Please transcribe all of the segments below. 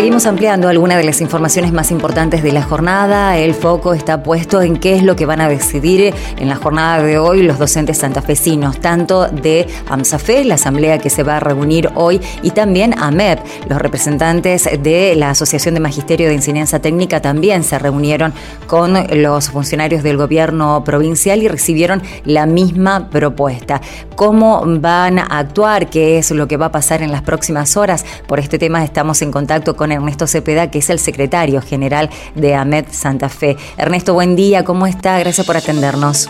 seguimos ampliando algunas de las informaciones más importantes de la jornada. El foco está puesto en qué es lo que van a decidir en la jornada de hoy los docentes santafesinos, tanto de AMSAFE, la asamblea que se va a reunir hoy, y también AMEP. Los representantes de la Asociación de Magisterio de Enseñanza Técnica también se reunieron con los funcionarios del gobierno provincial y recibieron la misma propuesta. ¿Cómo van a actuar? ¿Qué es lo que va a pasar en las próximas horas? Por este tema estamos en contacto con Ernesto Cepeda, que es el secretario general de AMED Santa Fe. Ernesto, buen día, ¿cómo está? Gracias por atendernos.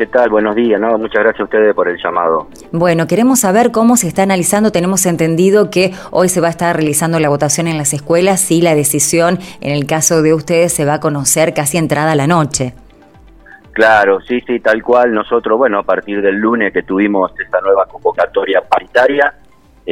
¿Qué tal? Buenos días, ¿no? Muchas gracias a ustedes por el llamado. Bueno, queremos saber cómo se está analizando. Tenemos entendido que hoy se va a estar realizando la votación en las escuelas y la decisión, en el caso de ustedes, se va a conocer casi entrada la noche. Claro, sí, sí, tal cual. Nosotros, bueno, a partir del lunes que tuvimos esta nueva convocatoria paritaria,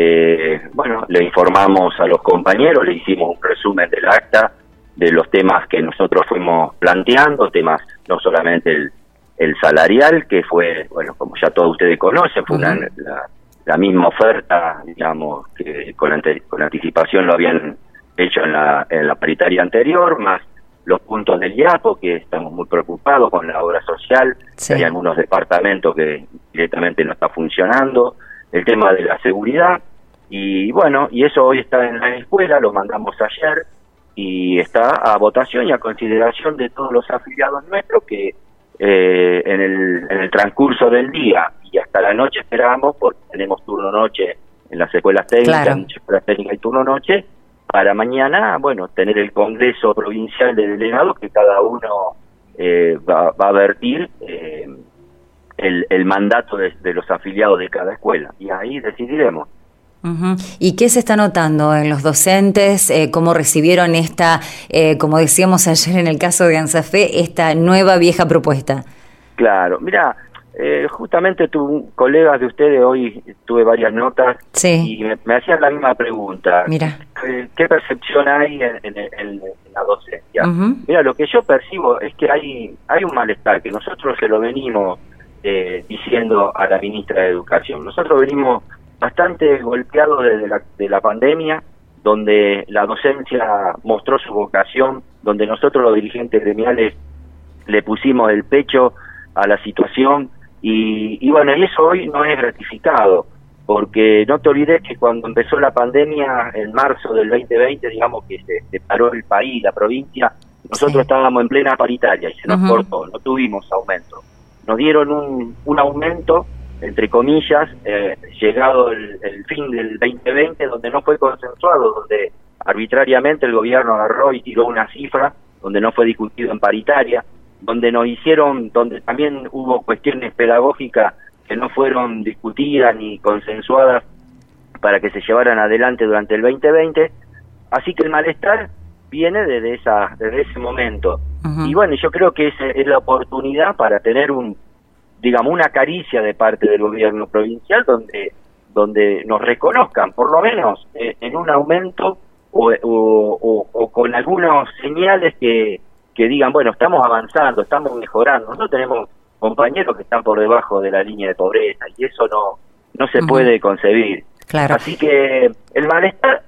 eh, bueno, le informamos a los compañeros, le hicimos un resumen del acta, de los temas que nosotros fuimos planteando, temas no solamente el, salarial, que fue, bueno, como ya todos ustedes conocen, fue la, misma oferta, digamos, que con, anticipación lo habían hecho en la, en la paritaria anterior, más los puntos del IAPO, que estamos muy preocupados con la obra social, hay algunos departamentos que directamente no está funcionando, el tema de la seguridad y bueno, y eso hoy está en la escuela, lo mandamos ayer y está a votación y a consideración de todos los afiliados nuestros que eh, en, el, en el transcurso del día y hasta la noche esperamos, porque tenemos turno noche en las escuelas técnicas, en escuelas técnicas y turno noche, para mañana, bueno, tener el Congreso Provincial de Delegados que cada uno eh, va, va, a vertir eh, el, mandato de, los afiliados de cada escuela y ahí decidiremos. ¿Y qué se está notando en los docentes? Eh, ¿Cómo recibieron esta, eh, como decíamos ayer en el caso de ANSAFE, esta nueva vieja propuesta? Claro, mira, eh, justamente tu colegas de ustedes hoy tuve varias notas y me, hacían la misma pregunta. Mira. ¿Qué, percepción hay en, la docencia? Mira, lo que yo percibo es que hay, hay un malestar, que nosotros se lo venimos eh, diciendo a la ministra de Educación. Nosotros venimos bastante golpeados desde la, de la pandemia, donde la docencia mostró su vocación, donde nosotros los dirigentes gremiales le pusimos el pecho a la situación y, y bueno, y eso hoy no es gratificado, porque no te olvides que cuando empezó la pandemia en marzo del 2020, digamos que se, paró el país, la provincia, nosotros estábamos en plena paritaria y se nos cortó, no tuvimos aumento. Nos dieron un, un aumento, entre comillas, eh, llegado el, fin del 2020, donde no fue consensuado, donde arbitrariamente el gobierno agarró y tiró una cifra, donde no fue discutido en paritaria, donde nos hicieron, donde también hubo cuestiones pedagógicas que no fueron discutidas ni consensuadas para que se llevaran adelante durante el 2020. Así que el malestar viene desde, esa, desde ese momento. Y bueno, yo creo que es la oportunidad para tener un, digamos, una caricia de parte del gobierno provincial donde, donde nos reconozcan, por lo menos eh, en un aumento o, o, con algunas señales que, que digan, bueno, estamos avanzando, estamos mejorando. Nosotros tenemos compañeros que están por debajo de la línea de pobreza y eso no, no se puede concebir. Claro. Así que el malestar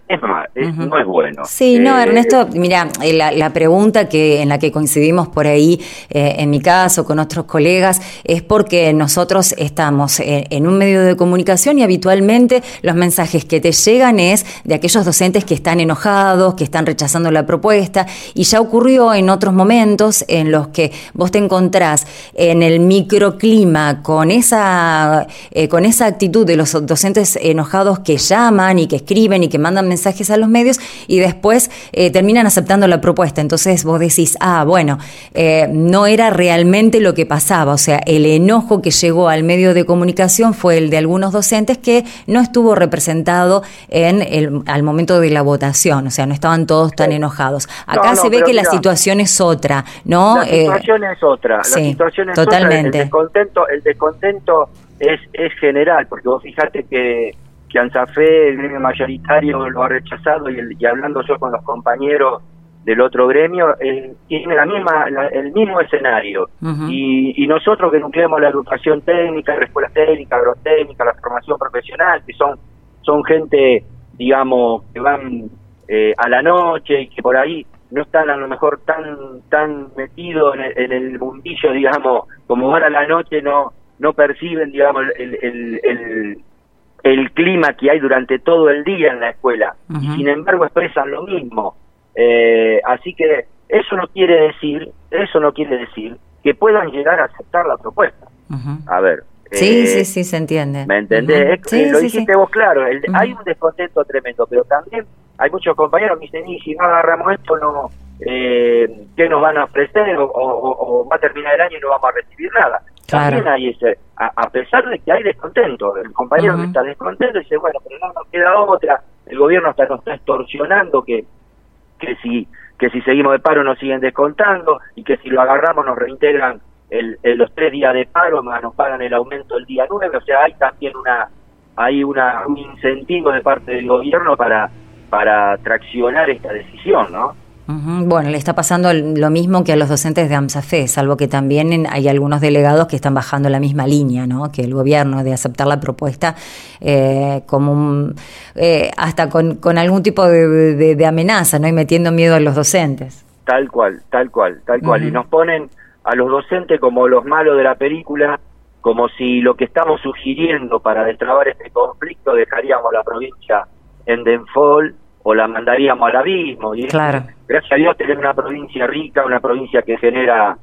mal, no es bueno. Sí, no, eh, Ernesto, mira, eh, la, pregunta que en la que coincidimos por ahí, eh, en mi caso, con otros colegas, es porque nosotros estamos en, un medio de comunicación y habitualmente los mensajes que te llegan es de aquellos docentes que están enojados, que están rechazando la propuesta, y ya ocurrió en otros momentos en los que vos te encontrás en el microclima con esa, con esa actitud de los docentes enojados que llaman y que escriben y que mandan mensajes mensajes a los medios y después eh, terminan aceptando la propuesta. Entonces vos decís, ah, bueno, eh, no era realmente lo que pasaba. O sea, el enojo que llegó al medio de comunicación fue el de algunos docentes que no estuvo representado en el, al momento de la votación. O sea, no estaban todos tan enojados. Acá se ve que la situación es otra, ¿no? La eh, situación es otra. La situación es totalmente. Otra. El descontento, el descontento es, es general, porque vos fijate que que ANSAFE, el gremio mayoritario, lo ha rechazado y, y hablando yo con los compañeros del otro gremio, eh, tiene la misma, el mismo escenario. y, y, nosotros que nucleamos la educación técnica, la escuela técnica, agrotécnica, la formación profesional, que son, son gente, digamos, que van eh, a la noche y que por ahí no están a lo mejor tan tan metidos en el, mundillo, digamos, como van a la noche, no no perciben, digamos, el, el, el, clima que hay durante todo el día en la escuela. y sin embargo expresan lo mismo. Eh, así que eso no quiere decir, eso no quiere decir que puedan llegar a aceptar la propuesta. A ver. Sí, sí, eh, sí, se entiende. ¿Me entendés? lo dijiste vos claro, hay un descontento tremendo, pero también hay muchos compañeros que dicen, y si no agarramos esto, no eh, ¿qué nos van a ofrecer? O, va a terminar el año y no vamos a recibir nada. También hay ese, a, pesar de que hay descontento, el compañero que está descontento dice, bueno, pero no nos queda otra, el gobierno hasta nos está extorsionando que, que si que si seguimos de paro nos siguen descontando y que si lo agarramos nos reintegran el, los tres días de paro más nos pagan el aumento el día nueve, o sea, hay también una hay una, un incentivo de parte del gobierno para para traccionar esta decisión, ¿no? Bueno, le está pasando lo mismo que a los docentes de AMSAFE, salvo que también hay algunos delegados que están bajando la misma línea, ¿no? Que el gobierno de aceptar la propuesta eh, como eh, hasta con, algún tipo de, amenaza, ¿no? Y metiendo miedo a los docentes. Tal cual, tal cual, tal cual. Y nos ponen a los docentes como los malos de la película, como si lo que estamos sugiriendo para destrabar este conflicto dejaríamos la provincia en Denfol o la mandaríamos al abismo. Y claro. Gracias a Dios tener una provincia rica, una provincia que genera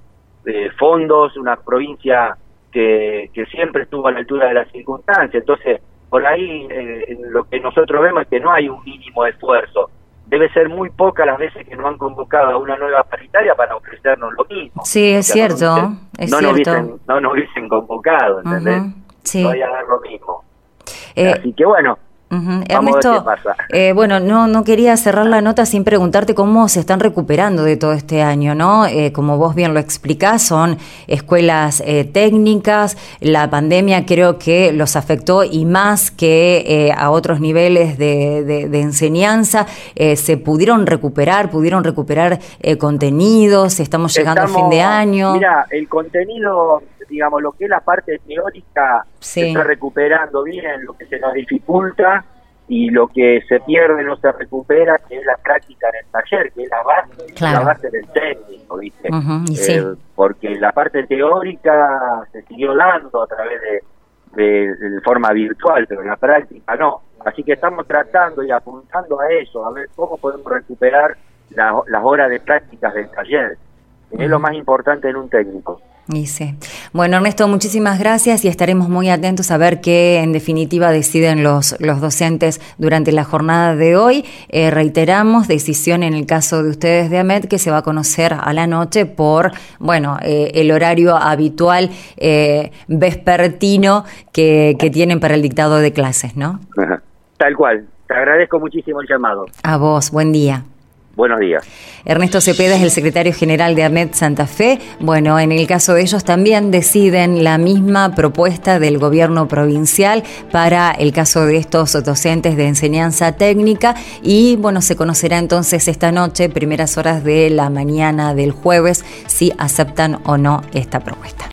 eh, fondos, una provincia que, que siempre estuvo a la altura de las circunstancias. Entonces, por ahí eh, lo que nosotros vemos es que no hay un mínimo esfuerzo. Debe ser muy pocas las veces que nos han convocado a una nueva paritaria para ofrecernos lo mismo. Sí, es cierto. No, es no cierto. Nos hubiesen, no nos hubiesen convocado, ¿entendés? sí. No a dar lo mismo. Eh, Así que bueno, Ernesto, eh, bueno, no, no quería cerrar la nota sin preguntarte cómo se están recuperando de todo este año, ¿no? Eh, como vos bien lo explicás, son escuelas eh, técnicas, la pandemia creo que los afectó y más que a otros niveles de, de enseñanza, se pudieron recuperar, pudieron recuperar contenidos, estamos llegando a fin de año. Mira, el contenido digamos, lo que es la parte teórica se está recuperando bien, lo que se nos dificulta y lo que se pierde no se recupera, que es la práctica en el taller, que es la base, la base del técnico, ¿viste? Eh, porque la parte teórica se siguió dando a través de, de, forma virtual, pero en la práctica no. Así que estamos tratando y apuntando a eso, a ver cómo podemos recuperar las horas de prácticas del taller, que es lo más importante en un técnico. Y sí. Bueno, Ernesto, muchísimas gracias y estaremos muy atentos a ver qué en definitiva deciden los, los docentes durante la jornada de hoy. Eh, reiteramos, decisión en el caso de ustedes de AMED que se va a conocer a la noche por, bueno, eh, el horario habitual eh, vespertino que, que tienen para el dictado de clases, ¿no? Tal cual. Te agradezco muchísimo el llamado. A vos, buen día. Buenos días. Ernesto Cepeda es el secretario general de AMED Santa Fe. Bueno, en el caso de ellos también deciden la misma propuesta del gobierno provincial para el caso de estos docentes de enseñanza técnica y bueno, se conocerá entonces esta noche, primeras horas de la mañana del jueves, si aceptan o no esta propuesta.